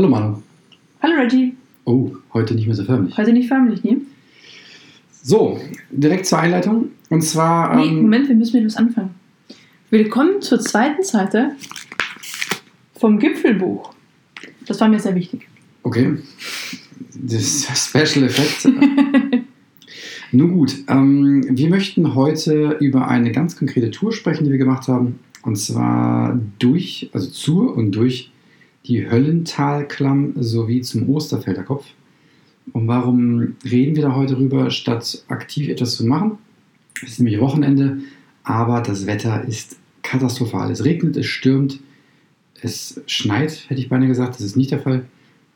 Hallo Manu. Hallo Reggie. Oh, heute nicht mehr so förmlich. Heute nicht förmlich, ne? So, direkt zur Einleitung. Und zwar. Nee, ähm, Moment, wir müssen mit was anfangen. Willkommen zur zweiten Seite vom Gipfelbuch. Das war mir sehr wichtig. Okay. Das Special Effekt. Nun gut, ähm, wir möchten heute über eine ganz konkrete Tour sprechen, die wir gemacht haben. Und zwar durch, also zur und durch die Höllentalklamm sowie zum Osterfelder Kopf. Und warum reden wir da heute drüber, statt aktiv etwas zu machen? Es ist nämlich Wochenende, aber das Wetter ist katastrophal. Es regnet, es stürmt, es schneit, hätte ich beinahe gesagt. Das ist nicht der Fall,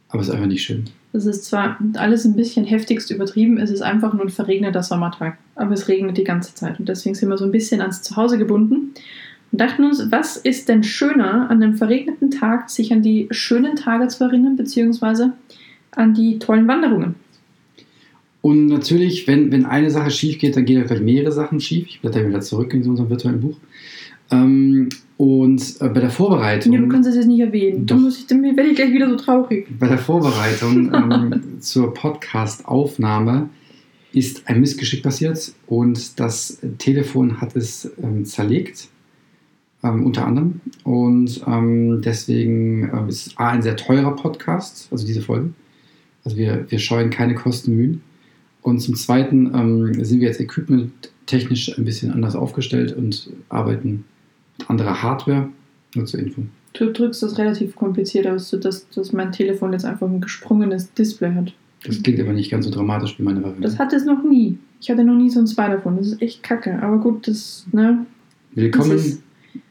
aber es ist einfach nicht schön. Das ist zwar alles ein bisschen heftigst übertrieben, es ist einfach nur ein verregneter Sommertag. Aber es regnet die ganze Zeit und deswegen sind wir so ein bisschen ans Zuhause gebunden und dachten uns, was ist denn schöner an einem verregneten Tag, sich an die schönen Tage zu erinnern, beziehungsweise an die tollen Wanderungen. Und natürlich, wenn, wenn eine Sache schief geht, dann gehen ja gleich mehrere Sachen schief. Ich blätter wieder zurück in unserem virtuellen Buch. Ähm, und äh, bei der Vorbereitung. Ja, du kannst das jetzt nicht erwähnen. Doch. Dann, muss ich, dann werde ich gleich wieder so traurig. Bei der Vorbereitung ähm, zur Podcast-Aufnahme ist ein Missgeschick passiert und das Telefon hat es ähm, zerlegt, ähm, unter anderem. Und ähm, deswegen ähm, ist es A, ein sehr teurer Podcast, also diese Folge. Also wir, wir scheuen keine Kosten und Mühen. Und zum Zweiten ähm, sind wir jetzt equipmenttechnisch ein bisschen anders aufgestellt und arbeiten mit anderer Hardware. Nur zur Info. Du drückst das relativ kompliziert aus, sodass dass mein Telefon jetzt einfach ein gesprungenes Display hat. Das klingt aber nicht ganz so dramatisch wie meine Variante. Das hatte es noch nie. Ich hatte noch nie so ein Spider-Phone. Das ist echt kacke. Aber gut, das, ne? Willkommen, Das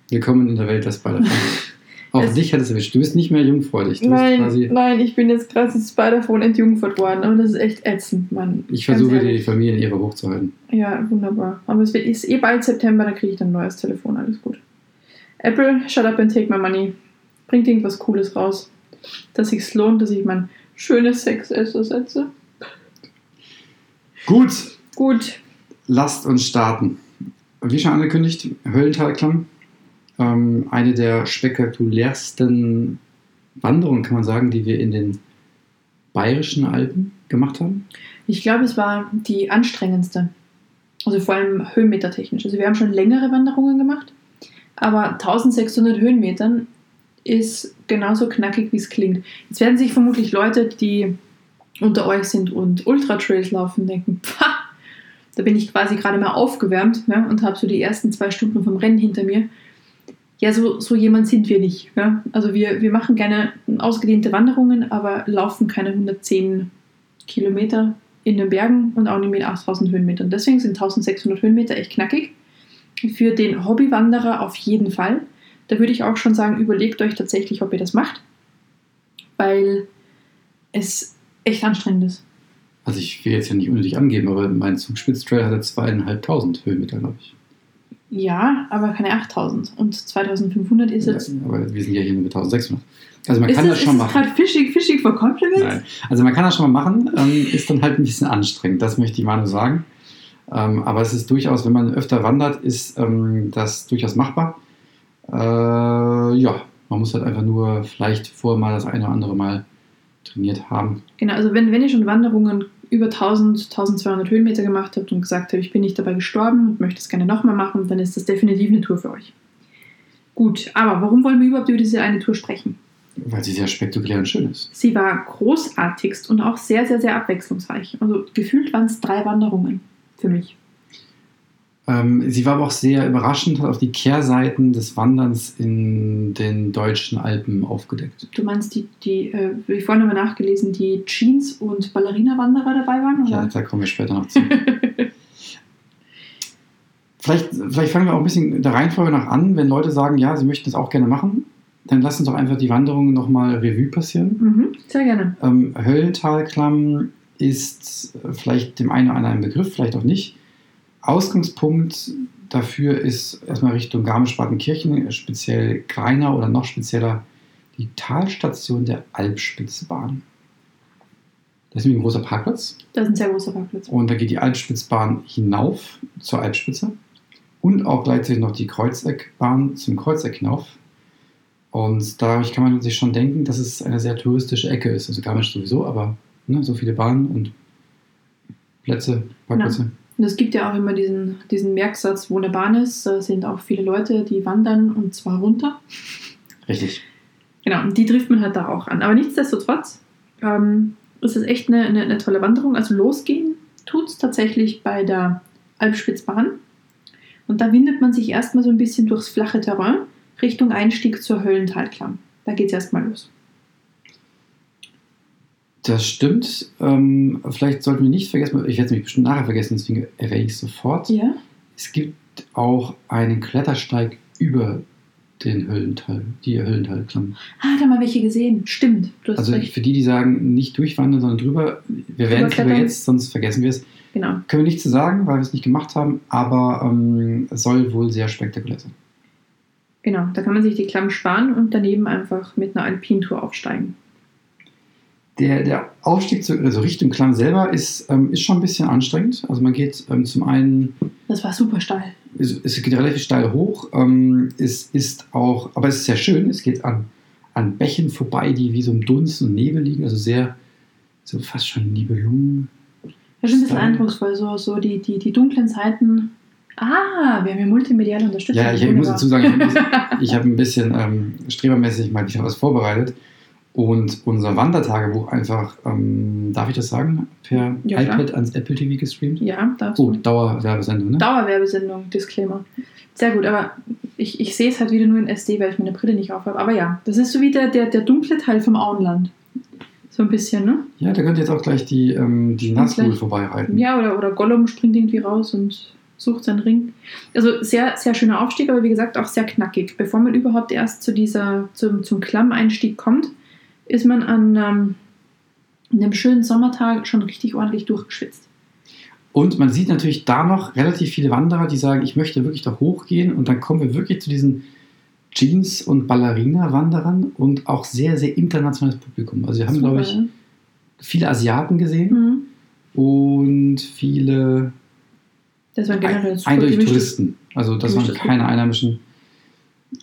willkommen in der Welt der Spider-Man. Auch Es- dich hat es erwischt. Du bist nicht mehr jungfräulich. Du Nein, nein, ich bin jetzt quasi Spider-Phone entjungfert worden. Aber das ist echt ätzend, Mann. ich Ganz versuche die ehrlich. Familie in ihre hochzuhalten. Ja, wunderbar. Aber es wird- ist eh bald September, dann kriege ich dann ein neues Telefon. Alles gut. Apple, shut up and take my money. Bringt irgendwas Cooles raus. Dass sich's lohnt, dass ich mein schönes Sex ersetze. Gut, Gut. lasst uns starten. Wie schon angekündigt, Höllentalklamm. Ähm, eine der spektakulärsten Wanderungen, kann man sagen, die wir in den bayerischen Alpen gemacht haben. Ich glaube, es war die anstrengendste. Also vor allem höhenmetertechnisch. Also wir haben schon längere Wanderungen gemacht, aber 1600 Höhenmetern ist genauso knackig, wie es klingt. Jetzt werden sich vermutlich Leute, die unter euch sind und Ultra-Trails laufen, denken, da bin ich quasi gerade mal aufgewärmt ja, und habe so die ersten zwei Stunden vom Rennen hinter mir. Ja, so, so jemand sind wir nicht. Ja? Also wir, wir machen gerne ausgedehnte Wanderungen, aber laufen keine 110 Kilometer in den Bergen und auch nicht mit 8000 Höhenmetern. Deswegen sind 1600 Höhenmeter echt knackig. Für den Hobbywanderer auf jeden Fall. Da würde ich auch schon sagen, überlegt euch tatsächlich, ob ihr das macht, weil es echt anstrengend ist. Also ich will jetzt ja nicht unnötig angeben, aber mein Zugspitztrail hatte zweieinhalbtausend Höhenmeter, glaube ich. Ja, aber keine 8000. Und 2500 ist jetzt. Ja, aber wir sind ja hier nur mit 1600. Also man ist kann das, das schon ist machen. gerade Fishing, Fishing for Compliments? Nein. Also man kann das schon mal machen, ähm, ist dann halt ein bisschen anstrengend, das möchte ich mal nur sagen. Ähm, aber es ist durchaus, wenn man öfter wandert, ist ähm, das durchaus machbar. Äh, ja, man muss halt einfach nur vielleicht vorher mal das eine oder andere Mal trainiert haben. Genau, also wenn, wenn ihr schon Wanderungen über 1000, 1200 Höhenmeter gemacht habt und gesagt habt, ich bin nicht dabei gestorben und möchte es gerne nochmal machen, dann ist das definitiv eine Tour für euch. Gut, aber warum wollen wir überhaupt über diese eine Tour sprechen? Weil sie sehr spektakulär und schön ist. Sie war großartigst und auch sehr, sehr, sehr abwechslungsreich. Also gefühlt waren es drei Wanderungen für mich. Ähm, sie war aber auch sehr überraschend, hat auf die Kehrseiten des Wanderns in den deutschen Alpen aufgedeckt. Du meinst, die, die äh, wie vorhin wir nachgelesen, die Jeans- und Ballerina-Wanderer dabei waren? Ja, Oder? da kommen wir später noch zu. vielleicht, vielleicht fangen wir auch ein bisschen der Reihenfolge nach an. Wenn Leute sagen, ja, sie möchten das auch gerne machen, dann lass uns doch einfach die Wanderung nochmal Revue passieren. Mhm, sehr gerne. Ähm, Höllentalklamm ist vielleicht dem einen oder anderen ein Begriff, vielleicht auch nicht. Ausgangspunkt dafür ist erstmal Richtung Garmisch-Partenkirchen, speziell Greiner oder noch spezieller die Talstation der Alpspitzbahn. Das ist nämlich ein großer Parkplatz. Das ist ein sehr großer Parkplatz. Und da geht die Alpspitzbahn hinauf zur Alpspitze und auch gleichzeitig noch die Kreuzeckbahn zum Kreuzeck hinauf. Und dadurch kann man sich schon denken, dass es eine sehr touristische Ecke ist. Also Garmisch sowieso, aber ne, so viele Bahnen und Plätze, Parkplätze. Und es gibt ja auch immer diesen, diesen Merksatz, wo eine Bahn ist, da sind auch viele Leute, die wandern und zwar runter. Richtig. Genau, und die trifft man halt da auch an. Aber nichtsdestotrotz ähm, ist es echt eine, eine, eine tolle Wanderung. Also losgehen tut es tatsächlich bei der Alpspitzbahn. Und da windet man sich erstmal so ein bisschen durchs flache Terrain Richtung Einstieg zur Höllentalklamm. Da geht es erstmal los. Das stimmt. Ähm, vielleicht sollten wir nicht vergessen, ich werde es nämlich bestimmt nachher vergessen, deswegen erwähne ich es sofort. Ja. Es gibt auch einen Klettersteig über den Höllental, die Höllentalklamm. Ah, da haben wir welche gesehen. Stimmt. Also recht. für die, die sagen, nicht durchwandern, sondern drüber, wir werden es Drüberklettern. jetzt, sonst vergessen wir es. Genau. Können wir nicht zu sagen, weil wir es nicht gemacht haben, aber ähm, es soll wohl sehr spektakulär sein. Genau. Da kann man sich die Klamm sparen und daneben einfach mit einer Alpintour aufsteigen. Der, der Aufstieg zu, also Richtung Klamm selber ist, ähm, ist schon ein bisschen anstrengend. Also man geht ähm, zum einen, Das war super steil. es, es geht relativ steil hoch, ähm, es ist auch, aber es ist sehr schön, es geht an, an Bächen vorbei, die wie so im Dunst und Nebel liegen, also sehr, so fast schon Nibelungen. Das ist ein bisschen eindrucksvoll, so, so die, die, die dunklen Seiten. Ah, wir haben ja multimediale Unterstützung. Ja, ich, ich muss dazu sagen, ich habe ein bisschen, ich hab ein bisschen ähm, strebermäßig mal wieder was vorbereitet. Und unser Wandertagebuch einfach, ähm, darf ich das sagen, per Ja, klar. iPad ans Apple TV gestreamt? Ja, darfst Oh, du. Dauerwerbesendung, ne? Dauerwerbesendung, Disclaimer. Sehr gut, aber ich, ich sehe es halt wieder nur in SD, weil ich meine Brille nicht aufhabe. Aber ja, das ist so wie der, der, der dunkle Teil vom Auenland. So ein bisschen, ne? Ja, da könnt ihr jetzt auch gleich die, ähm, die Nazgul vorbeireiten. Ja, oder, oder Gollum springt irgendwie raus und sucht seinen Ring. Also sehr, sehr schöner Aufstieg, aber wie gesagt auch sehr knackig. Bevor man überhaupt erst zu dieser, zum, zum Klammeinstieg kommt, ist man an ähm, einem schönen Sommertag schon richtig ordentlich durchgeschwitzt. Und man sieht natürlich da noch relativ viele Wanderer, die sagen, ich möchte wirklich da hochgehen. Und dann kommen wir wirklich zu diesen Jeans- und Ballerina-Wanderern und auch sehr, sehr internationales Publikum. Also wir haben, Super, glaube ich, viele Asiaten gesehen Mhm. und viele Das waren generell eindeutig Touristen. Also das waren keine Einheimischen,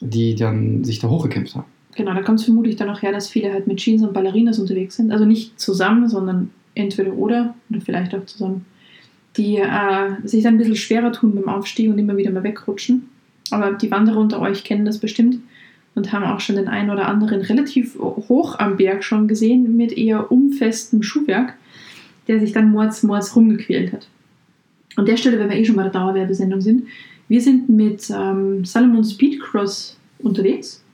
die dann sich da hochgekämpft haben. Genau, da kommt es vermutlich dann auch her, dass viele halt mit Jeans und Ballerinas unterwegs sind. Also nicht zusammen, sondern entweder oder oder vielleicht auch zusammen. Die äh, sich dann ein bisschen schwerer tun beim Aufstieg und immer wieder mal wegrutschen. Aber die Wanderer unter euch kennen das bestimmt und haben auch schon den einen oder anderen relativ hoch am Berg schon gesehen mit eher umfestem Schuhwerk, der sich dann mords, mords rumgequält hat. An der Stelle, wenn wir eh schon bei der Dauerwerbesendung sind, wir sind mit ähm, Salomon Speedcross unterwegs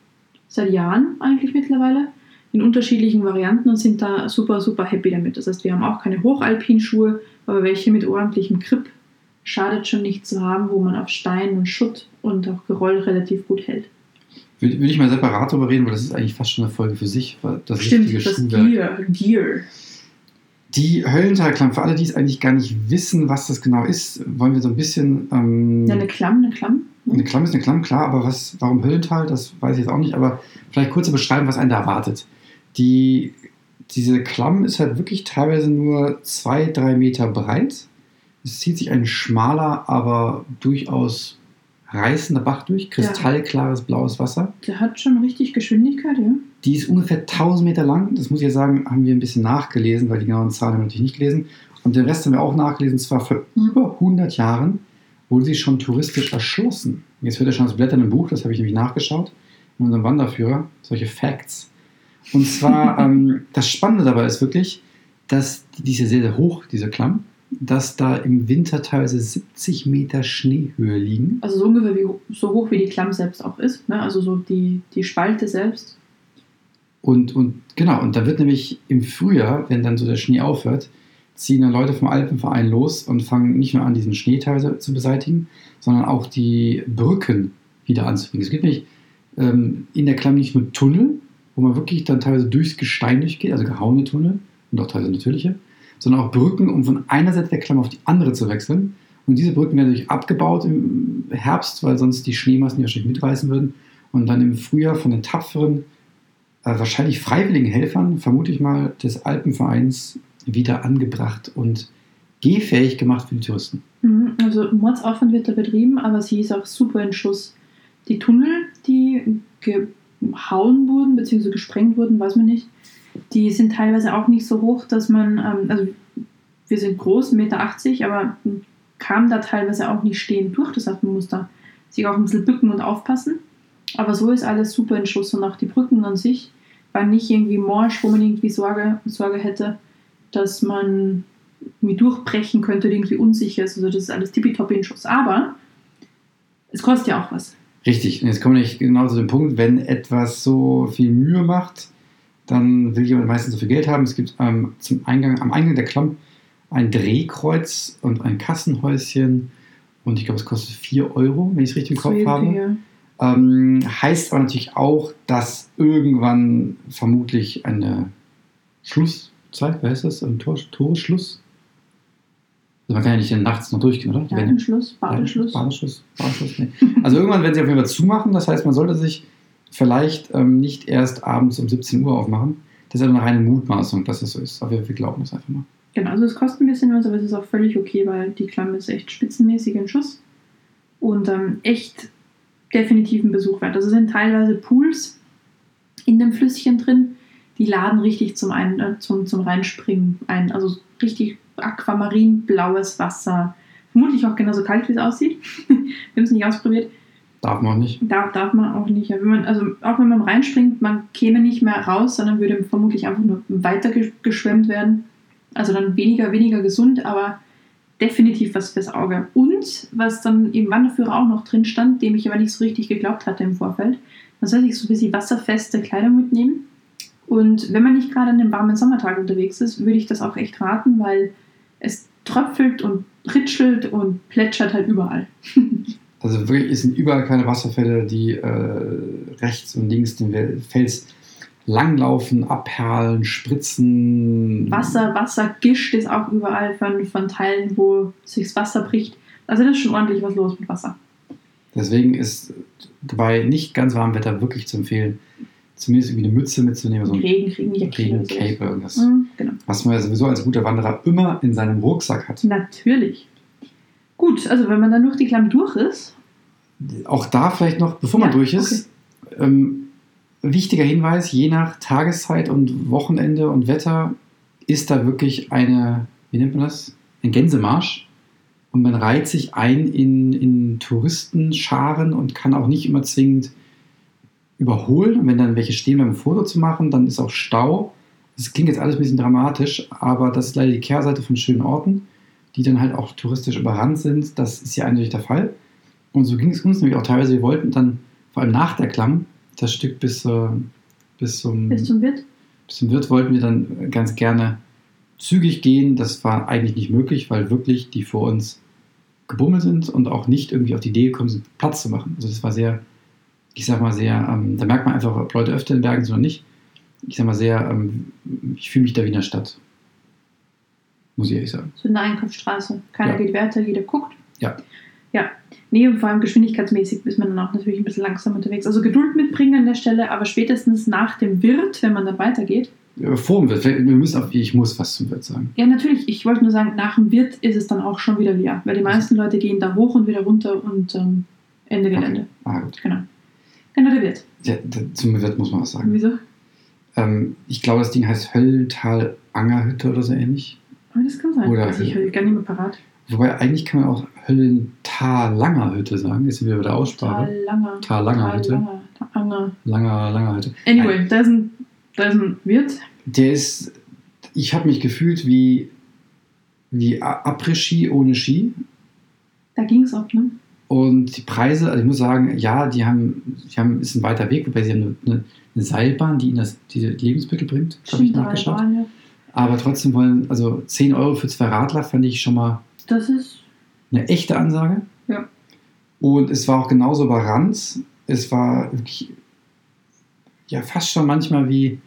seit Jahren eigentlich mittlerweile in unterschiedlichen Varianten und sind da super, super happy damit. Das heißt, wir haben auch keine Hochalpinschuhe, aber welche mit ordentlichem Grip schadet schon nicht zu haben, wo man auf Stein und Schutt und auch Geröll relativ gut hält. Würde, würde ich mal separat darüber reden, weil das ist eigentlich fast schon eine Folge für sich. weil Das Stimmt, richtige das. Gear, Gear. Die Höllentalklamm, für alle, die es eigentlich gar nicht wissen, was das genau ist, wollen wir so ein bisschen. Ähm, Ja, eine Klamm, eine Klamm. Ne? eine Klamm ist eine Klamm, klar, aber was, warum Höllental, das weiß ich jetzt auch nicht, aber vielleicht kurz zu beschreiben, was einen da erwartet. Die, diese Klamm ist halt wirklich teilweise nur zwei, drei Meter breit. Es zieht sich ein schmaler, aber durchaus reißender Bach durch, kristallklares blaues Wasser. Der hat schon richtig Geschwindigkeit, ja. Die ist ungefähr 1000 Meter lang. Das muss ich ja sagen, haben wir ein bisschen nachgelesen, weil die genauen Zahlen haben wir natürlich nicht gelesen. Und den Rest haben wir auch nachgelesen. Zwar vor über 100 Jahren wurde sie schon touristisch erschlossen. Jetzt hört ihr schon das Blättern im Buch, das habe ich nämlich nachgeschaut, in unserem Wanderführer, solche Facts. Und zwar, ähm, das Spannende dabei ist wirklich, dass die, die ist ja sehr, sehr hoch, diese Klamm, dass da im Winter teilweise 70 Meter Schneehöhe liegen. Also so ungefähr wie, so hoch wie die Klamm selbst auch ist. Ne? Also so die, die Spalte selbst. Und, und genau, und da wird nämlich im Frühjahr, wenn dann so der Schnee aufhört, ziehen dann Leute vom Alpenverein los und fangen nicht nur an, diesen Schnee teilweise zu beseitigen, sondern auch die Brücken wieder anzubringen. Es gibt nämlich ähm, in der Klamm nicht nur Tunnel, wo man wirklich dann teilweise durchs Gestein durchgeht, also gehauene Tunnel und auch teilweise natürliche, sondern auch Brücken, um von einer Seite der Klamm auf die andere zu wechseln. Und diese Brücken werden natürlich abgebaut im Herbst, weil sonst die Schneemassen die wahrscheinlich mitreißen würden. Und dann im Frühjahr von den tapferen, äh, wahrscheinlich freiwilligen Helfern, vermute ich mal, des Alpenvereins wieder angebracht und gehfähig gemacht für die Touristen. Mhm, Also Mordsaufwand wird da betrieben, aber sie ist auch super in Schuss. Die Tunnel, die hauen wurden, beziehungsweise gesprengt wurden, weiß man nicht. Die sind teilweise auch nicht so hoch, dass man, ähm, also wir sind groß, 1,80 Meter, aber kam da teilweise auch nicht stehend durch. Das heißt, man muss da sich auch ein bisschen bücken und aufpassen. Aber so ist alles super in Schuss und auch die Brücken an sich waren nicht irgendwie morsch, wo man irgendwie Sorge, Sorge hätte, dass man irgendwie durchbrechen könnte irgendwie unsicher ist. Also das ist alles tippitoppi in Schuss. Aber es kostet ja auch was. Richtig, und jetzt kommen wir nicht genau zu dem Punkt, wenn etwas so viel Mühe macht, dann will jemand meistens so viel Geld haben. Es gibt ähm, zum Eingang, am Eingang der Klamm ein Drehkreuz und ein Kassenhäuschen und ich glaube, es kostet 4 Euro, wenn ich es richtig im Kopf habe. Ja. Ähm, heißt aber natürlich auch, dass irgendwann vermutlich eine Schlusszeit, wer ist das? Ein Tor, Torschluss? Also man kann ja nicht nachts noch durchgehen, oder? Die werden- Ladenschluss, Badeschluss. Badeschluss, Badeschluss, nee. Also irgendwann werden sie auf jeden Fall zumachen. Das heißt, man sollte sich vielleicht ähm, nicht erst abends um 17 Uhr aufmachen. Das ist aber eine reine Mutmaßung, dass es so ist. Aber wir, wir glauben das einfach mal. Genau, also es kostet ein bisschen was, aber es ist auch völlig okay, weil die Klamm ist echt spitzenmäßig in Schuss und ähm, echt definitiv ein Besuch wert. Also es sind teilweise Pools in dem Flüsschen drin, die laden richtig zum, ein, äh, zum, zum Reinspringen ein. Also richtig aquamarinblaues Wasser. Vermutlich auch genauso kalt, wie es aussieht. wir haben es nicht ausprobiert. Darf man auch nicht. Darf, darf man auch nicht. Ja, Wenn man, also auch wenn man reinspringt, man käme nicht mehr raus, sondern würde vermutlich einfach nur weiter ge- geschwemmt werden. Also dann weniger, weniger gesund, aber definitiv was fürs Auge. Und was dann im Wanderführer auch noch drin stand, dem ich aber nicht so richtig geglaubt hatte im Vorfeld, man soll sich so ein bisschen wasserfeste Kleidung mitnehmen. Und wenn man nicht gerade an einem warmen Sommertag unterwegs ist, würde ich das auch echt raten, weil es tröpfelt und ritschelt und plätschert halt überall. Also wirklich, es sind überall keine Wasserfälle, die äh, rechts und links den Fels langlaufen, abperlen, spritzen. Wasser, Wasser, Gischt ist auch überall von, von Teilen, wo sich das Wasser bricht. Also das ist schon ordentlich was los mit Wasser. Deswegen ist bei nicht ganz warmem Wetter wirklich zu empfehlen, zumindest irgendwie eine Mütze mitzunehmen, so ein Regen kriegen, oder Regencape sowas. irgendwas. Mhm, genau. Was man ja sowieso als guter Wanderer immer in seinem Rucksack hat. Natürlich. Gut, also wenn man dann durch die Klamm durch ist, Auch da vielleicht noch, bevor man Ja, durch ist, ähm, wichtiger Hinweis, je nach Tageszeit und Wochenende und Wetter ist da wirklich eine, wie nennt man das? Ein Gänsemarsch. Und man reiht sich ein in, in Touristenscharen und kann auch nicht immer zwingend überholen. Und wenn dann welche stehen, beim Foto zu machen, dann ist auch Stau. Das klingt jetzt alles ein bisschen dramatisch, aber das ist leider die Kehrseite von schönen Orten, die dann halt auch touristisch überrannt sind. Das ist hier eindeutig der Fall. Und so ging es uns nämlich auch teilweise. Wir wollten dann, vor allem nach der Klamm, das Stück bis, äh, bis, zum, bis zum Wirt. bis zum Wirt wollten wir dann ganz gerne zügig gehen. Das war eigentlich nicht möglich, weil wirklich die vor uns gebummelt sind und auch nicht irgendwie auf die Idee gekommen sind, Platz zu machen. Also das war sehr, ich sag mal sehr, ähm, da merkt man einfach, ob Leute öfter in Bergen sind oder nicht. Ich sag mal sehr, ähm, ich fühle mich da wie in der Stadt. Muss ich ehrlich sagen. So eine Einkaufsstraße. Keiner Ja. geht weiter, jeder guckt. Ja. Ja. Nee, und vor allem geschwindigkeitsmäßig ist man dann auch natürlich ein bisschen langsam unterwegs. Also Geduld mitbringen an der Stelle, aber spätestens nach dem Wirt, wenn man dann weitergeht. Vor dem Wirt, wir müssen auf, ich muss was zum Wirt sagen. Ja, natürlich, ich wollte nur sagen, nach dem Wirt ist es dann auch schon wieder leer, weil die meisten Leute gehen da hoch und wieder runter und ähm, Ende Gelände. Ah, gut. Genau. Genau, der Wirt. Ja, zum Wirt muss man was sagen. Wieso? Ähm, ich glaube, das Ding heißt Höllental Angerhütte oder so ähnlich. Aber das kann sein. Oder- Weiß ich höre gar nicht mehr parat. Wobei eigentlich kann man auch Höllental Langer Hütte sagen. Jetzt sind wir bei der Aussprache. Tal langer. Tal Langer Hütte. Langer. Anger. Langer, langer Hütte. Anyway, da ist ein, da ist ein Wirt. Der ist, ich habe mich gefühlt wie, wie Après-Ski ohne Ski. Da ging es ab, ne? Und die Preise, also ich muss sagen, ja, die haben, die haben ist ein weiter Weg, wobei sie haben eine, eine, Seilbahn, die ihnen das, die Lebensmittel bringt, habe ich nachgeschaut. wir. Aber trotzdem wollen, also 10 Euro für zwei Radler fand ich schon mal Das ist. eine echte Ansage. Ja. Und es war auch genauso überrannt. Es war wirklich, ja, fast schon manchmal wie,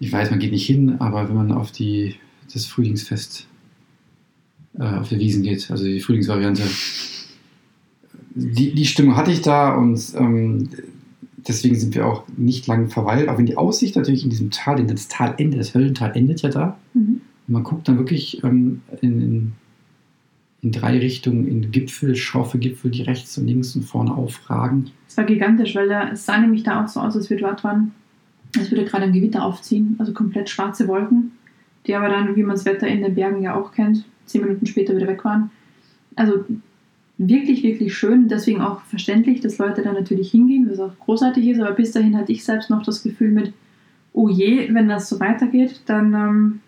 ich weiß, man geht nicht hin, aber wenn man auf die, das Frühlingsfest äh, auf der Wiesen geht, also die Frühlingsvariante, die, die Stimmung hatte ich da und ähm, deswegen sind wir auch nicht lang verweilt, auch wenn die Aussicht natürlich in diesem Tal, denn das Tal endet, das Höllental endet ja da. Mhm. Und man guckt dann wirklich ähm, in, in, in drei Richtungen in Gipfel, schroffe Gipfel, die rechts und links und vorne aufragen. Es war gigantisch, weil da, es sah nämlich da auch so aus, als wir dort waren, als würde gerade ein Gewitter aufziehen, also komplett schwarze Wolken, die aber dann, wie man das Wetter in den Bergen ja auch kennt, zehn Minuten später wieder weg waren. Also wirklich, wirklich schön, deswegen auch verständlich, dass Leute da natürlich hingehen, was auch großartig ist, aber bis dahin hatte ich selbst noch das Gefühl mit, oh je, wenn das so weitergeht, dann ähm,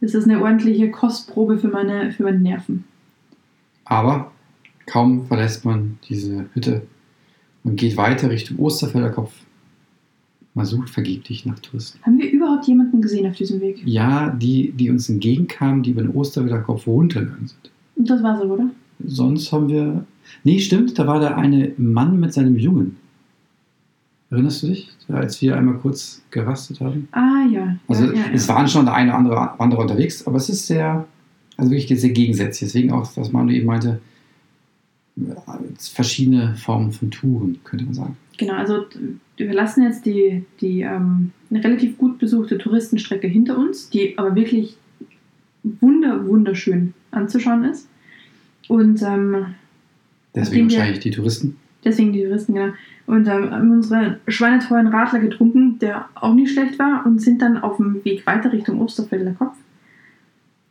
ist das eine ordentliche Kostprobe für meine, für meine Nerven. Aber kaum verlässt man diese Hütte und geht weiter Richtung Osterfelder Kopf. Man sucht vergeblich nach Touristen. Haben wir überhaupt jemanden gesehen auf diesem Weg? Ja, die, die uns entgegenkamen, die über den Osterfelder Kopf runtergegangen sind. Und das war so, oder? Sonst haben wir. Nee, stimmt, da war der eine Mann mit seinem Jungen. Erinnerst du dich, als wir einmal kurz gerastet haben? Ah, ja. Also ja, ja, es waren schon der eine oder andere Wanderer unterwegs, aber es ist sehr, also wirklich sehr gegensätzlich. Deswegen auch, was Manu eben meinte, verschiedene Formen von Touren, könnte man sagen. Genau, also wir lassen jetzt die, die ähm, eine relativ gut besuchte Touristenstrecke hinter uns, die aber wirklich wunder, wunderschön anzuschauen ist. Und ähm, Deswegen wahrscheinlich die Touristen. deswegen die Touristen, genau. Und ähm, haben unsere schweineteuren Radler getrunken, der auch nicht schlecht war, und sind dann auf dem Weg weiter Richtung Osterfelder Kopf.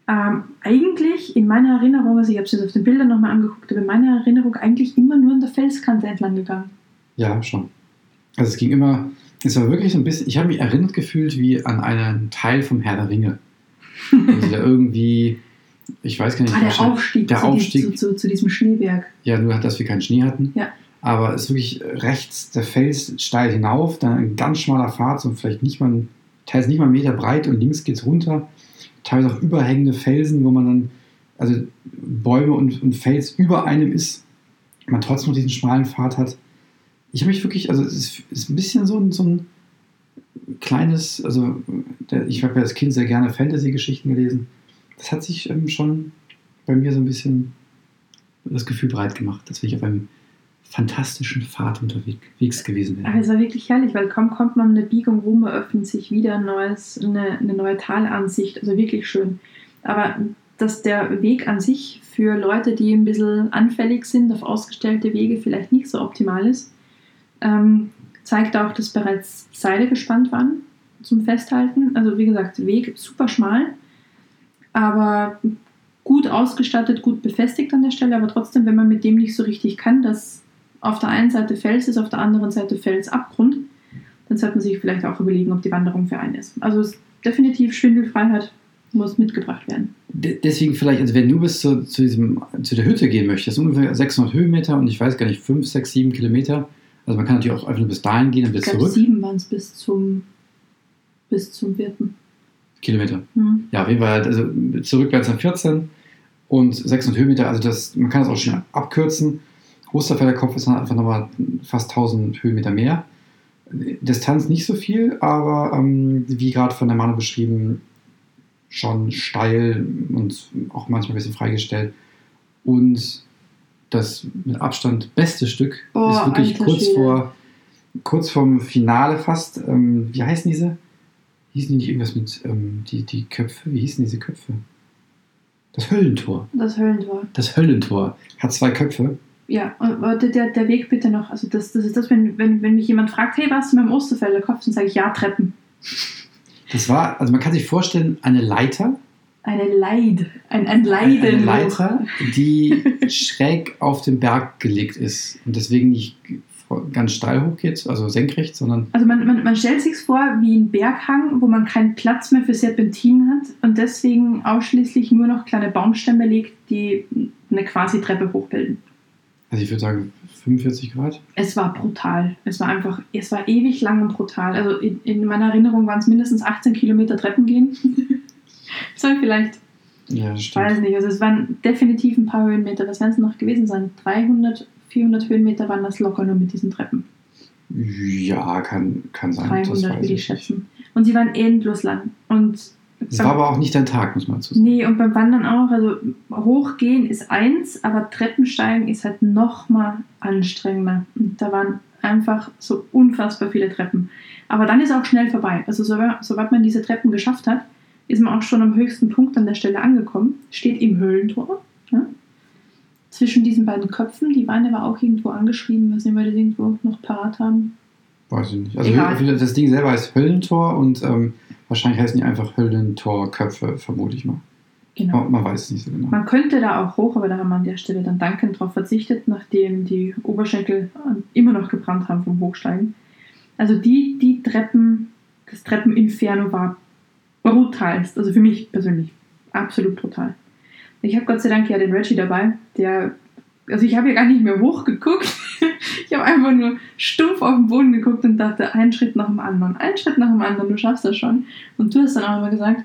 Ähm, eigentlich in meiner Erinnerung, also ich habe es jetzt auf den Bildern nochmal angeguckt, aber in meiner Erinnerung eigentlich immer nur an der Felskante entlang gegangen. Ja, schon. Also es ging immer, es war wirklich so ein bisschen, ich habe mich erinnert gefühlt wie an einen Teil vom Herr der Ringe. Also da irgendwie, ich weiß gar nicht, Ah, der wahrscheinlich- Aufstieg, der zu, Aufstieg. Zu, zu, zu diesem Schneeberg. Ja, nur, dass wir keinen Schnee hatten. Ja. Aber es ist wirklich rechts der Fels steil hinauf, dann ein ganz schmaler Pfad, so vielleicht nicht mal, teils nicht mal einen Meter breit und links geht es runter. Teilweise auch überhängende Felsen, wo man dann, also Bäume und, und Fels über einem ist, man trotzdem noch diesen schmalen Pfad hat. Ich habe mich wirklich, also es ist, ist ein bisschen so ein, so ein kleines, also der, ich habe ja als Kind sehr gerne Fantasy-Geschichten gelesen. Das hat sich ähm, schon bei mir so ein bisschen das Gefühl breit gemacht, dass ich auf einem fantastischen Pfad unterwegs gewesen Aber wäre. es war wirklich herrlich, weil kaum kommt man eine Biegung rum, eröffnet sich wieder ein neues, eine, eine neue Talansicht. Also wirklich schön. Aber dass der Weg an sich für Leute, die ein bisschen anfällig sind auf ausgestellte Wege, vielleicht nicht so optimal ist, ähm, zeigt auch, dass bereits Seile gespannt waren zum Festhalten. Also wie gesagt, Weg super schmal, aber gut ausgestattet, gut befestigt an der Stelle, aber trotzdem, wenn man mit dem nicht so richtig kann, dass auf der einen Seite Fels ist, auf der anderen Seite Felsabgrund, dann sollte man sich vielleicht auch überlegen, ob die Wanderung für einen ist. Also ist definitiv Schwindelfreiheit muss mitgebracht werden. De- Deswegen vielleicht, also wenn du bis zu, zu, diesem, zu der Hütte gehen möchtest, ungefähr 600 Höhenmeter und ich weiß gar nicht, 5, 6, 7 Kilometer. Also man kann natürlich auch einfach nur bis dahin gehen und Ich wieder glaube, zurück. sieben waren es bis zum, bis zum vierten. Kilometer. Hm. Ja, auf jeden Fall, also zurück wären es dann 14 und 600 Höhenmeter, also das, man kann das auch schnell abkürzen. Osterfelder Kopf ist dann einfach nochmal fast 1000 Höhenmeter mehr. Distanz nicht so viel, aber ähm, wie gerade von der Manu beschrieben, schon steil und auch manchmal ein bisschen freigestellt. Und das mit Abstand beste Stück Oh, ist wirklich kurz Schwede. vor kurz vorm Finale fast. Ähm, wie heißen diese? Hießen die nicht irgendwas mit ähm, die, die Köpfe? Wie hießen diese Köpfe? Das Höllentor. Das Höllentor. Das Höllentor hat zwei Köpfe. Ja, und der, der Weg bitte noch. Also das, das ist das, wenn, wenn, wenn mich jemand fragt, hey, warst du mit dem Osterfelder Kopf? Dann sage ich, ja, Treppen. Das war, also man kann sich vorstellen, eine Leiter, Eine Leid. Ein, ein Leiden. eine Leiter, die schräg auf den Berg gelegt ist und deswegen nicht ganz steil hochgeht, also senkrecht, sondern Also man, man, man stellt sich vor wie ein Berghang, wo man keinen Platz mehr für Serpentinen hat und deswegen ausschließlich nur noch kleine Baumstämme legt, die eine quasi Treppe hochbilden. also ich würde sagen 45 Grad. Es war brutal. Es war einfach, es war ewig lang und brutal. Also in, in meiner Erinnerung waren es mindestens 18 Kilometer Treppen gehen. so vielleicht, Ja, das ich stimmt. weiß nicht. Also es waren definitiv ein paar Höhenmeter. Was werden es noch gewesen sein? 300, 400 Höhenmeter waren das locker nur mit diesen Treppen. Ja, kann, kann sein. 300 würde ich schätzen. Und sie waren endlos lang. Und Es war aber auch nicht dein Tag, muss man dazu sagen. Nee, und beim Wandern auch. Also hochgehen ist eins, aber Treppensteigen ist halt noch mal anstrengender. Und da waren einfach so unfassbar viele Treppen. Aber dann ist auch schnell vorbei. Also sobald, sobald man diese Treppen geschafft hat, ist man auch schon am höchsten Punkt an der Stelle angekommen. Steht im Höhlentor. Ja? Zwischen diesen beiden Köpfen. Die Beine war auch irgendwo angeschrieben, was nicht, weil das irgendwo noch parat haben. Weiß ich nicht. Also Egal. Das Ding selber heißt Höllentor und ähm, wahrscheinlich heißen die einfach Höllentorköpfe, vermute ich mal. Genau. Man, man weiß es nicht so genau. Man könnte da auch hoch, aber da haben wir an der Stelle dann dankend drauf verzichtet, nachdem die Oberschenkel äh, immer noch gebrannt haben vom Hochsteigen. Also die, die Treppen, das Treppeninferno war brutalst. Also für mich persönlich absolut brutal. Ich habe Gott sei Dank ja den Reggie dabei, der, also ich habe ja gar nicht mehr hochgeguckt. ich habe einfach nur stumpf auf den Boden geguckt und dachte, ein Schritt nach dem anderen, ein Schritt nach dem anderen, du schaffst das schon. Und du hast dann auch immer gesagt,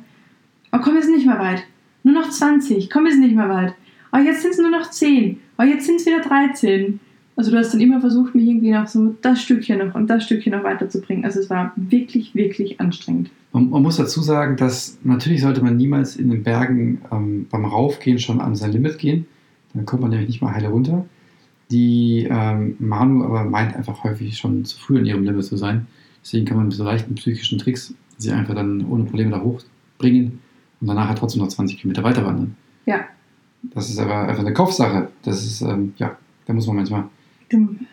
oh komm, wir sind nicht mehr weit. Nur noch 20, komm, wir sind nicht mehr weit. Oh, jetzt sind es nur noch 10. Oh, jetzt sind es wieder 13. Also du hast dann immer versucht, mich irgendwie noch so das Stückchen noch und das Stückchen noch weiterzubringen. Also es war wirklich, wirklich anstrengend. Man, man muss dazu sagen, dass natürlich sollte man niemals in den Bergen ähm, beim Raufgehen schon an sein Limit gehen. Dann kommt man nämlich nicht mal heile runter. Die ähm, Manu aber meint einfach häufig schon zu früh an ihrem Limit zu sein. Deswegen kann man mit so leichten psychischen Tricks sie einfach dann ohne Probleme da hochbringen und danach halt trotzdem noch 20 Kilometer weiter wandern. Ja. Das ist aber einfach eine Kopfsache. Das ist, ähm, ja, da muss man manchmal ein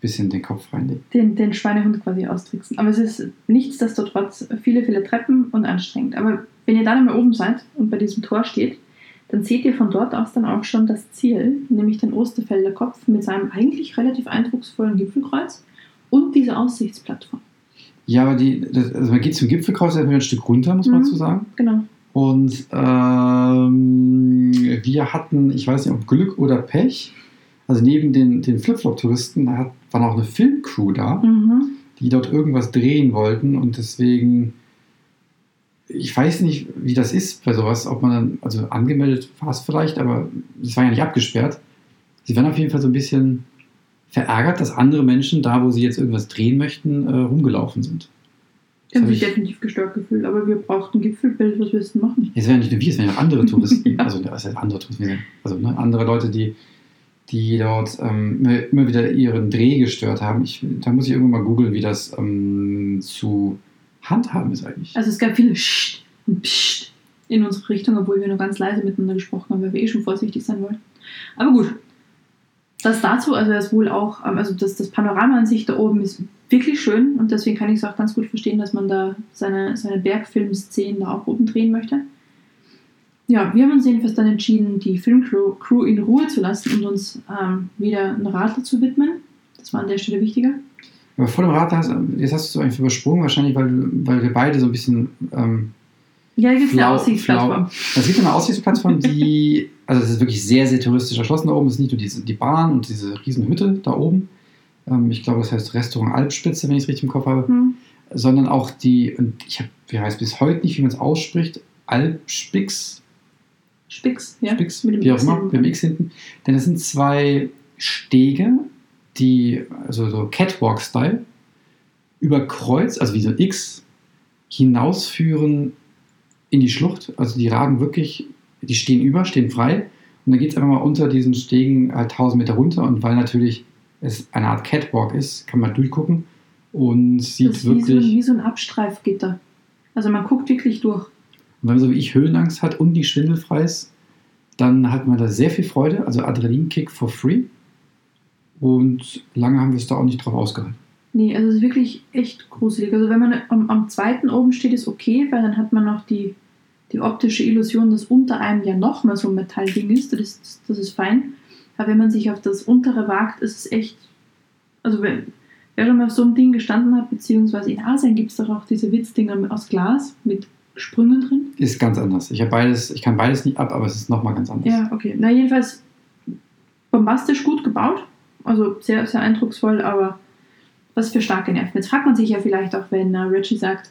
bisschen den Kopf reinlegen. Den, den Schweinehund quasi austricksen. Aber es ist nichtsdestotrotz viele, viele Treppen und anstrengend. Aber wenn ihr dann einmal oben seid und bei diesem Tor steht, dann seht ihr von dort aus dann auch schon das Ziel, nämlich den Osterfelder Kopf mit seinem eigentlich relativ eindrucksvollen Gipfelkreuz und diese Aussichtsplattform. Ja, aber die, das, also man geht zum Gipfelkreuz erstmal ein Stück runter, muss man Mhm. dazu sagen. Genau. Und ähm, wir hatten, ich weiß nicht, ob Glück oder Pech, also neben den, den Flipflop-Touristen war noch eine Filmcrew da, Mhm. die dort irgendwas drehen wollten und deswegen, ich weiß nicht, wie das ist bei sowas, ob man dann, also angemeldet war es vielleicht, aber es war ja nicht abgesperrt. Sie waren auf jeden Fall so ein bisschen verärgert, dass andere Menschen da, wo sie jetzt irgendwas drehen möchten, äh, rumgelaufen sind. Die haben hab sich ich- definitiv gestört gefühlt, aber wir brauchten Gipfelbild, was du denn machen? Es wären nicht nur wir, es wären auch andere Touristen. Ja. Also, das heißt andere Touristen, wir also ne, andere Leute, die, die dort ähm, immer- wieder ihren Dreh gestört haben. Ich, da muss ich irgendwann mal googeln, wie das ähm, zu handhaben ist eigentlich. Also es gab viele Scht und Psst in unsere Richtung, obwohl wir nur ganz leise miteinander gesprochen haben, weil wir eh schon vorsichtig sein wollten. Aber gut. Das dazu, also das wohl auch, ähm, also das, das Panorama an sich da oben ist wirklich schön und deswegen kann ich es auch ganz gut verstehen, dass man da seine, seine Bergfilmszenen da auch oben drehen möchte. Ja, wir haben uns jedenfalls dann entschieden, die Filmcrew Crew in Ruhe zu lassen und uns ähm, wieder einem Radler zu widmen. Das war an der Stelle wichtiger. Aber vor dem Rad, hast, jetzt hast du es einfach übersprungen, wahrscheinlich, weil, weil wir beide so ein bisschen ähm, Ja, hier gibt es eine Aussichtsplattform. Es gibt eine Aussichtsplattform, die, also es ist wirklich sehr, sehr touristisch erschlossen da oben. Es ist nicht nur diese, die Bahn und diese riesen Hütte da oben. Ähm, ich glaube, das heißt Restaurant Alpspitze, wenn ich es richtig im Kopf habe. Hm. Sondern auch die, und ich habe, ich weiß bis heute nicht, wie man es ausspricht, Alpspix, Spix, ja. Spix, mit dem wie auch X immer, hinten mit dem X hinten. Denn es sind zwei Stege, die, also so Catwalk-Style, über Kreuz, also wie so ein X, hinausführen in die Schlucht. Also die ragen wirklich, die stehen über, stehen frei. Und dann geht es einfach mal unter diesen Stegen halt 1000 Meter runter. Und weil natürlich es eine Art Catwalk ist, kann man durchgucken und sieht Das ist wie so, wirklich. wie so ein Abstreifgitter. Also man guckt wirklich durch. Und wenn man so wie ich Höhenangst hat und nicht schwindelfrei ist, dann hat man da sehr viel Freude. Also Adrenalinkick for free. Und lange haben wir es da auch nicht drauf ausgehalten. Nee, also es ist wirklich echt gruselig. Also wenn man am, am zweiten oben steht, ist okay, weil dann hat man noch die, die optische Illusion, dass unter einem ja nochmal so ein Metallding ist. Das, ist. das ist fein. Aber wenn man sich auf das untere wagt, ist es echt. Also wenn, wer schon mal auf so einem Ding gestanden hat, beziehungsweise in Asien gibt es doch auch diese Witzdinger aus Glas mit Sprüngen drin. Ist ganz anders. Ich habe beides, ich kann beides nicht ab, aber es ist nochmal ganz anders. Ja, okay. Na, jedenfalls bombastisch gut gebaut. Also sehr, sehr eindrucksvoll, aber was für starke Nerven. Jetzt fragt man sich ja vielleicht auch, wenn äh, Reggie sagt,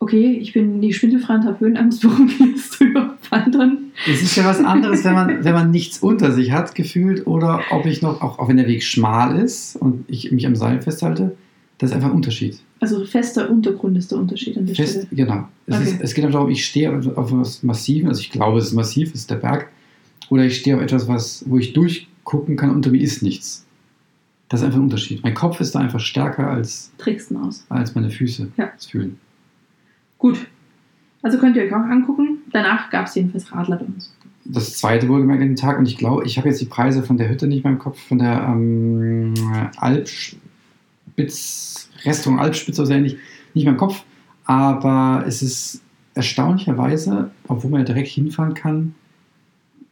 okay, ich bin nicht schwindelfrei und habe Höhenangst, warum gehst du überhaupt wandern? Es ist ja was anderes, wenn man, wenn man nichts unter sich hat, gefühlt, oder ob ich noch, auch, auch wenn der Weg schmal ist und ich mich am Seil festhalte, das ist einfach ein Unterschied. Also fester Untergrund ist der Unterschied an der Fest, Stelle. genau. Es, Okay. ist, es geht einfach darum, ich stehe auf, etwas Massiven, also ich glaube, es ist massiv, es ist der Berg, oder ich stehe auf etwas, was, wo ich durchgucken kann, unter mir ist nichts. Das ist einfach ein Unterschied. Mein Kopf ist da einfach stärker als, Tricksten aus. als meine Füße Ja. das fühlen. Gut. Also könnt ihr euch auch angucken. Danach gab es jedenfalls Radler bei uns. das zweite wohlgemerkt an den Tag. Und ich glaube, ich habe jetzt die Preise von der Hütte nicht mehr im Kopf, von der ähm, Alpspitz, Restaurant Alpspitz oder so ähnlich, nicht mehr im Kopf. Aber es ist erstaunlicherweise, obwohl man ja direkt hinfahren kann,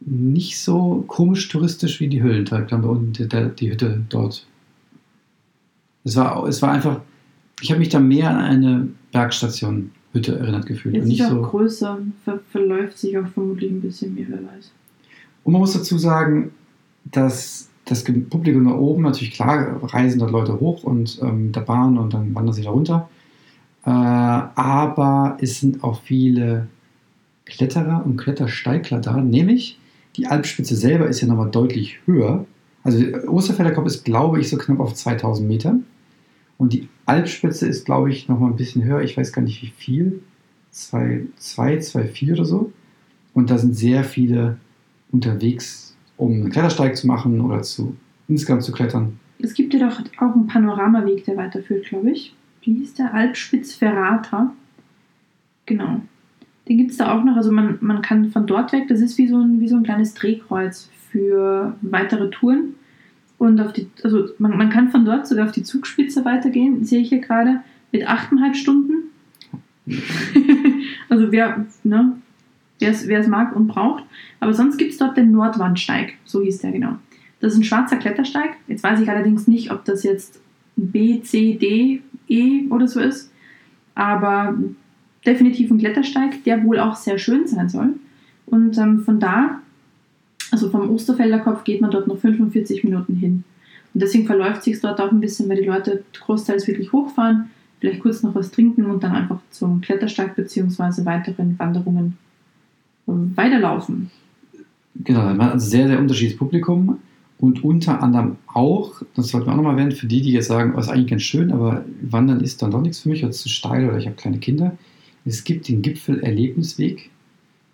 nicht so komisch touristisch wie die Höhlentag und die, die Hütte dort. Es war, es war einfach, ich habe mich da mehr an eine Bergstation Hütte erinnert gefühlt. Und ist nicht auch so, größer, ver verläuft sich auch vermutlich ein bisschen mehr, wer weiß. Und man muss dazu sagen, dass das Publikum da oben, natürlich klar, reisen dort Leute hoch und ähm, der Bahn und dann wandern sie da runter. Äh, aber es sind auch viele Kletterer und Klettersteigler da, nämlich die Alpspitze selber ist ja nochmal deutlich höher. Also der Osterfelder Kopf ist, glaube ich, so knapp auf 2000 Meter. Und die Alpspitze ist, glaube ich, nochmal ein bisschen höher. Ich weiß gar nicht wie viel. 2, 2, 4 oder so. Und da sind sehr viele unterwegs, um einen Klettersteig zu machen oder zu, insgesamt zu klettern. Es gibt ja doch auch einen Panoramaweg, der weiterführt, glaube ich. Wie hieß der? Alpspitz-Ferrata. Genau. Den gibt es da auch noch. Also man, man kann von dort weg, das ist wie so, ein, wie so ein kleines Drehkreuz für weitere Touren. Und auf die, also man, man kann von dort sogar auf die Zugspitze weitergehen, sehe ich hier gerade, mit 8,5 Stunden. also wer, ne, wer es mag und braucht. Aber sonst gibt es dort den Nordwandsteig, so hieß der genau. Das ist ein schwarzer Klettersteig. Jetzt weiß ich allerdings nicht, ob das jetzt B, C, D, E oder so ist. Aber definitiv ein Klettersteig, der wohl auch sehr schön sein soll. Und ähm, von da, also vom Osterfelder Kopf, geht man dort noch 45 Minuten hin. Und deswegen verläuft sich dort auch ein bisschen, weil die Leute großteils wirklich hochfahren, vielleicht kurz noch was trinken und dann einfach zum Klettersteig bzw. weiteren Wanderungen weiterlaufen. Genau, also sehr, sehr unterschiedliches Publikum und unter anderem auch, das sollten wir auch nochmal erwähnen, für die, die jetzt sagen, oh, ist eigentlich ganz schön, aber Wandern ist dann doch nichts für mich, oder zu steil oder ich habe kleine Kinder. Es gibt den Gipfel-Erlebnisweg,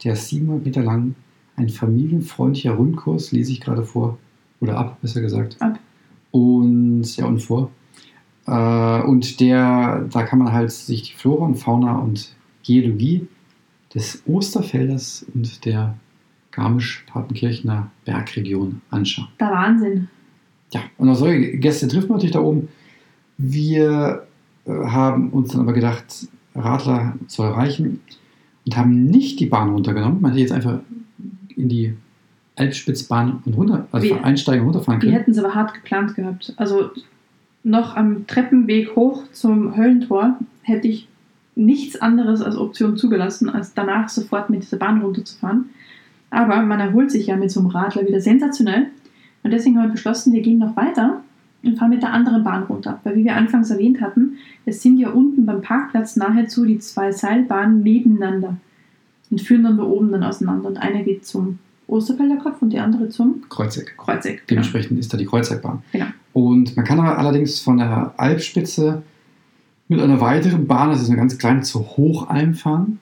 der ist 700 Meter lang, ein familienfreundlicher Rundkurs, lese ich gerade vor, oder ab, besser gesagt. Ab. Und, ja, und vor. Äh, und der, da kann man halt sich die Flora und Fauna und Geologie des Osterfelders und der Garmisch-Partenkirchener Bergregion anschauen. Der Wahnsinn. Ja, und auch solche Gäste trifft man natürlich da oben. Wir äh, haben uns dann aber gedacht, Radler soll reichen und haben nicht die Bahn runtergenommen. Man hätte jetzt einfach in die Alpspitzbahn und runter, also Wir- einsteigen und runterfahren Die können. hätten es aber hart geplant gehabt. Also noch am Treppenweg hoch zum Höllentor hätte ich nichts anderes als Option zugelassen, als danach sofort mit dieser Bahn runterzufahren. Aber man erholt sich ja mit so einem Radler wieder sensationell. Und deswegen haben wir beschlossen, wir gehen noch weiter und fahren mit der anderen Bahn runter. Weil wie wir anfangs erwähnt hatten, es sind ja unten beim Parkplatz nahezu die zwei Seilbahnen nebeneinander und führen dann da oben dann auseinander. Und eine geht zum Osterfelder Kopf und die andere zum Kreuzeck. Kreuzeck. Genau. Dementsprechend ist da die Kreuzeckbahn. Genau. Und man kann aber allerdings von der Alpspitze mit einer weiteren Bahn, das ist eine ganz kleine, zur Hochalm fahren.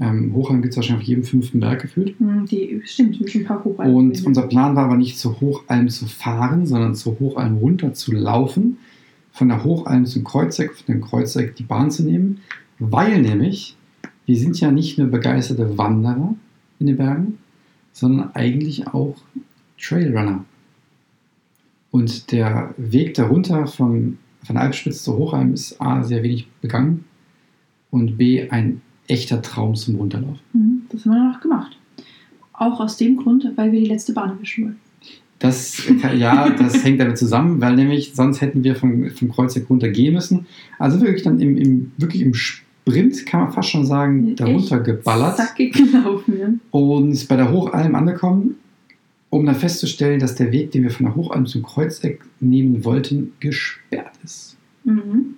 Ähm, Hochalm gibt es wahrscheinlich auf jedem fünften Berg gefühlt. Hm, Die stimmt, mit ein paar Hochalpen. Und unser Plan war aber nicht zur Hochalm zu fahren, sondern zur Hochalm runter zu laufen, von der Hochalm zum Kreuzeck, von dem Kreuzeck die Bahn zu nehmen, weil nämlich wir sind ja nicht nur begeisterte Wanderer in den Bergen, sondern eigentlich auch Trailrunner. Und der Weg darunter von, von der Alpspitze zur Hochalm ist A, sehr wenig begangen und B, ein echter Traum zum Runterlaufen. Mhm, das haben wir noch gemacht. Auch aus dem Grund, weil wir die letzte Bahn erwischen wollen. Das, ja, das hängt damit zusammen, weil nämlich sonst hätten wir vom, vom Kreuzeck runter gehen müssen. Also wirklich dann im, im, wirklich im Sprint, kann man fast schon sagen, darunter geballert Zackig gelaufen, ja. und bei der Hochalm angekommen, um dann festzustellen, dass der Weg, den wir von der Hochalm zum Kreuzeck nehmen wollten, gesperrt ist. Mhm.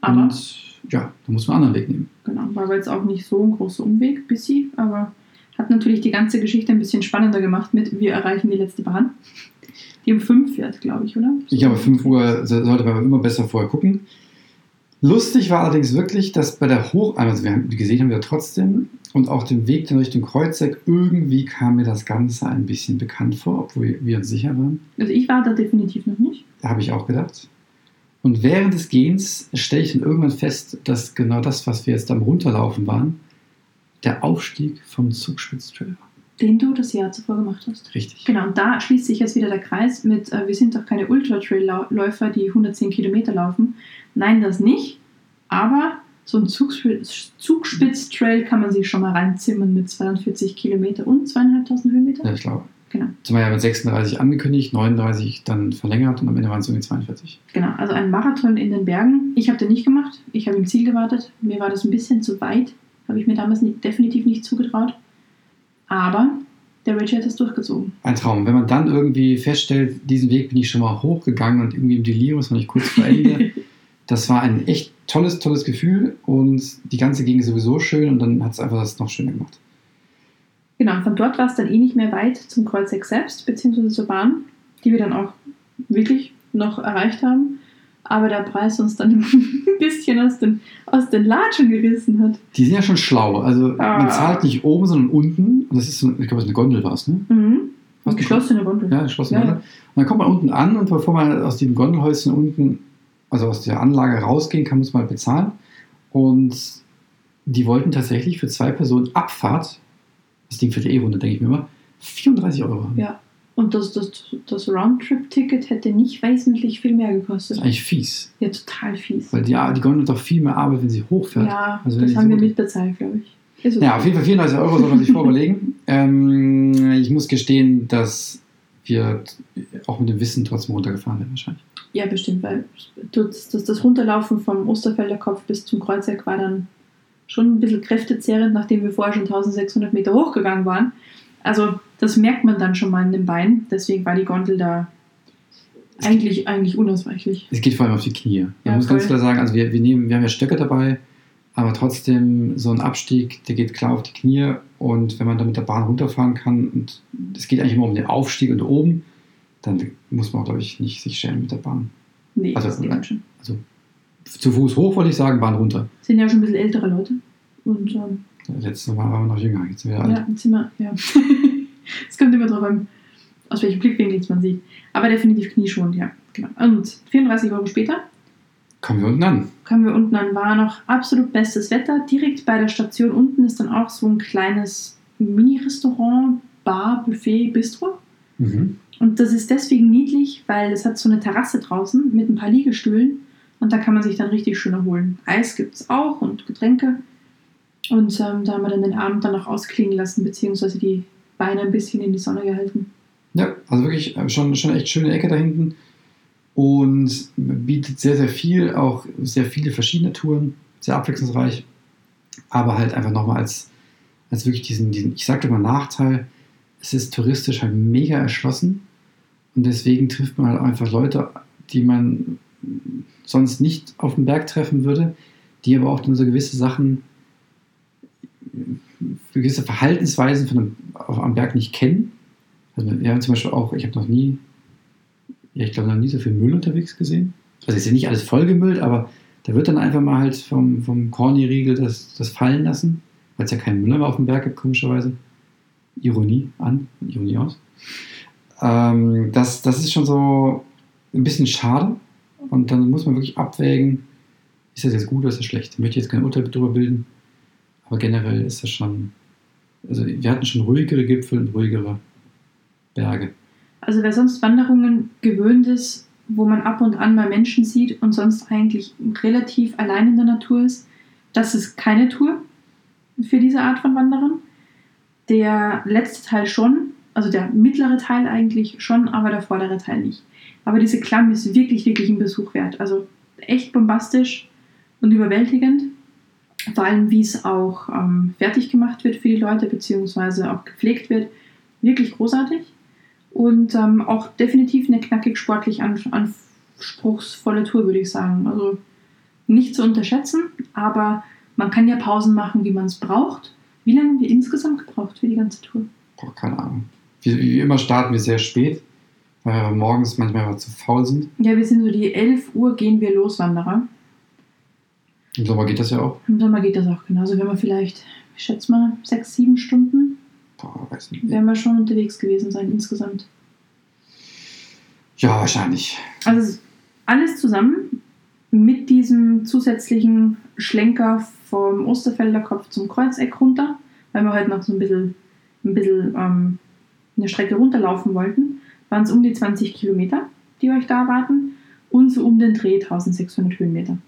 Aber, Und ja, da muss man einen anderen Weg nehmen. genau, war aber jetzt auch nicht so ein großer Umweg, busy, aber hat natürlich die ganze Geschichte ein bisschen spannender gemacht mit, wir erreichen die letzte Bahn. Die um 5 fährt, glaube ich, oder? Ich glaube, 5 Uhr so- sollte man immer besser vorher gucken. Lustig war allerdings wirklich, dass bei der Hochalm, also wir haben gesehen haben wir trotzdem, und auch den Weg dann Richtung Kreuzeck, irgendwie kam mir das Ganze ein bisschen bekannt vor, obwohl wir uns sicher waren. Also ich war da definitiv noch nicht. Da habe ich auch gedacht. Und während des Gehens stelle ich dann irgendwann fest, dass genau das, was wir jetzt am Runterlaufen waren, der Aufstieg vom Zugspitztrail war. Den du das Jahr zuvor gemacht hast. Richtig. Genau, und da schließt sich jetzt wieder der Kreis mit, äh, wir sind doch keine Ultra-Trail-Läufer, die 110 Kilometer laufen. Nein, das nicht. Aber so ein Zugspitz- Zugspitz-Trail kann man sich schon mal reinzimmern mit 42 Kilometer und zweieinhalbtausend Höhenmeter. Ja, ich glaube. Genau. Zum Beispiel mit 36 angekündigt, 39 dann verlängert und am Ende waren es irgendwie 42. Genau, also ein Marathon in den Bergen. Ich habe den nicht gemacht. Ich habe im Ziel gewartet. Mir war das ein bisschen zu weit. Habe ich mir damals nicht, definitiv nicht zugetraut. Aber der Richie hat das durchgezogen. Ein Traum. Wenn man dann irgendwie feststellt, diesen Weg bin ich schon mal hochgegangen und irgendwie im Delirium war ich kurz vor Ende. das war ein echt tolles, tolles Gefühl und die ganze Gegend ist sowieso schön und dann hat es einfach das noch schöner gemacht. Genau, von dort war es dann eh nicht mehr weit zum Kreuzeck selbst, beziehungsweise zur Bahn, die wir dann auch wirklich noch erreicht haben. Aber der Preis uns dann ein bisschen aus den, aus den Latschen gerissen hat. Die sind ja schon schlau. Also Ah. man zahlt nicht oben, sondern unten. Und das ist, so, ich glaube, das ist eine Gondel war es, ne? Mhm. Was Geschlossene Gondel. Ja, geschlossene Ja, Gondel. Und dann kommt man unten an und bevor man aus dem Gondelhäuschen unten, also aus der Anlage rausgehen kann, muss man bezahlen. Und die wollten tatsächlich für zwei Personen Abfahrt, das Ding für die E-Runde, denke ich mir immer, 34 Euro haben. Ja. Und das, das, das Roundtrip-Ticket hätte nicht wesentlich viel mehr Das gekostet. ist eigentlich fies. Ja, total fies. Weil die, die Gondel doch viel mehr Arbeit, wenn sie hochfährt. Ja, Also das haben wir mitbezahlt, glaube ich. Ist okay. Ja, auf jeden Fall 34 Euro soll man sich vorüberlegen. Ähm, ich muss gestehen, dass wir auch mit dem Wissen trotzdem runtergefahren werden wahrscheinlich. Ja, bestimmt, weil das, das, das Runterlaufen vom Osterfelder Kopf bis zum Kreuzeck war dann schon ein bisschen kräftezehrend, nachdem wir vorher schon 1600 Meter hochgegangen waren. Also das merkt man dann schon mal in den Beinen. Deswegen war die Gondel da eigentlich, eigentlich unausweichlich. Es geht vor allem auf die Knie. Man Ja, muss ganz voll. klar sagen, also wir, wir, nehmen, wir haben ja Stöcke dabei, aber trotzdem so ein Abstieg, der geht klar auf die Knie und wenn man da mit der Bahn runterfahren kann und es geht eigentlich immer um den Aufstieg und oben, dann muss man, glaube ich, nicht sich schämen mit der Bahn. Nee, Also, das geht dann schon. Zu Fuß hoch, wollte ich sagen, Bahn runter. Sind ja schon ein bisschen ältere Leute. Und ähm, Letztes Mal waren wir noch jünger, jetzt sind wir alt. ja, jetzt sind wir, ja. Es kommt immer drauf an, aus welchem Blickwinkel es man sieht. Aber definitiv knieschonend, ja. Genau. Und 34 Euro später Kommen wir unten an. kamen wir unten an, war noch absolut bestes Wetter. Direkt bei der Station unten ist dann auch so ein kleines Mini-Restaurant, Bar, Buffet, Bistro. Mhm. Und das ist deswegen niedlich, weil es hat so eine Terrasse draußen mit ein paar Liegestühlen und da kann man sich dann richtig schön erholen. Eis gibt es auch und Getränke. Und ähm, da haben wir dann den Abend dann noch ausklingen lassen, beziehungsweise die Beine ein bisschen in die Sonne gehalten. Ja, also wirklich äh, schon, schon echt schöne Ecke da hinten. Und bietet sehr, sehr viel, auch sehr viele verschiedene Touren, sehr abwechslungsreich, aber halt einfach nochmal als, als wirklich diesen, diesen, ich sagte mal Nachteil, es ist touristisch halt mega erschlossen. Und deswegen trifft man halt einfach Leute, die man sonst nicht auf dem Berg treffen würde, die aber auch dann so gewisse Sachen, gewisse Verhaltensweisen von einem, auf, am Berg nicht kennen. Also wir haben zum Beispiel auch, ich habe noch nie, ja, ich glaube noch nie so viel Müll unterwegs gesehen. Also ist ja nicht alles vollgemüllt, aber da wird dann einfach mal halt vom, vom Corny-Riegel das, das fallen lassen, weil es ja keinen Müll mehr auf dem Berg gibt, komischerweise. Ironie an, Ironie aus. Ähm, das, das ist schon so ein bisschen schade und dann muss man wirklich abwägen, ist das jetzt gut oder ist das schlecht? Ich möchte jetzt kein Urteil darüber bilden, aber generell ist das schon, also wir hatten schon ruhigere Gipfel und ruhigere Berge. Also wer sonst Wanderungen gewöhnt ist, wo man ab und an mal Menschen sieht und sonst eigentlich relativ allein in der Natur ist, das ist keine Tour für diese Art von Wanderern. Der letzte Teil schon, also der mittlere Teil eigentlich schon, aber der vordere Teil nicht. Aber diese Klamm ist wirklich, wirklich ein Besuch wert. Also echt bombastisch und überwältigend. Vor allem, wie es auch ähm, fertig gemacht wird für die Leute, beziehungsweise auch gepflegt wird. Wirklich großartig und ähm, auch definitiv eine knackig sportlich an, anspruchsvolle Tour, würde ich sagen. Also nicht zu unterschätzen, aber man kann ja Pausen machen, wie man es braucht. Wie lange haben wir insgesamt gebraucht für die ganze Tour? Boah, keine Ahnung. Wie, wie immer starten wir sehr spät, weil wir morgens manchmal zu faul sind. Ja, wir sind so die 11 Uhr gehen wir los, Wanderer. Im Sommer geht das ja auch. Im Sommer geht das auch genauso. Wenn wir vielleicht, ich schätze mal, sechs, sieben Stunden Boah, weiß nicht. werden wir schon unterwegs gewesen sein insgesamt. Ja, wahrscheinlich. Also alles zusammen mit diesem zusätzlichen Schlenker vom Osterfelder Kopf zum Kreuzeck runter, weil wir halt noch so ein bisschen ein bisschen ähm, eine Strecke runterlaufen wollten, waren es um die 20 Kilometer, die euch da erwarten und so um den Dreh 1600 Höhenmeter.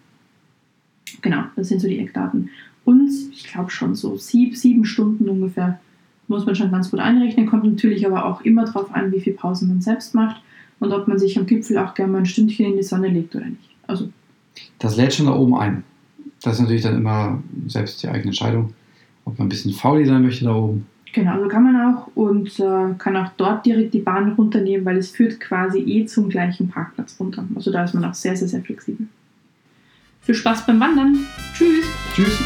Genau, das sind so die Eckdaten. Und ich glaube schon so sieb, sieben Stunden ungefähr muss man schon ganz gut einrechnen. Kommt natürlich aber auch immer darauf an, wie viel Pausen man selbst macht und ob man sich am Gipfel auch gerne mal ein Stündchen in die Sonne legt oder nicht. Also Das lädt schon da oben ein. Das ist natürlich dann immer selbst die eigene Entscheidung, ob man ein bisschen fauli sein möchte da oben. Genau, so kann man auch und äh, kann auch dort direkt die Bahn runternehmen, weil es führt quasi eh zum gleichen Parkplatz runter. Also da ist man auch sehr, sehr, sehr flexibel. Viel Spaß beim Wandern. Tschüss. Tschüss.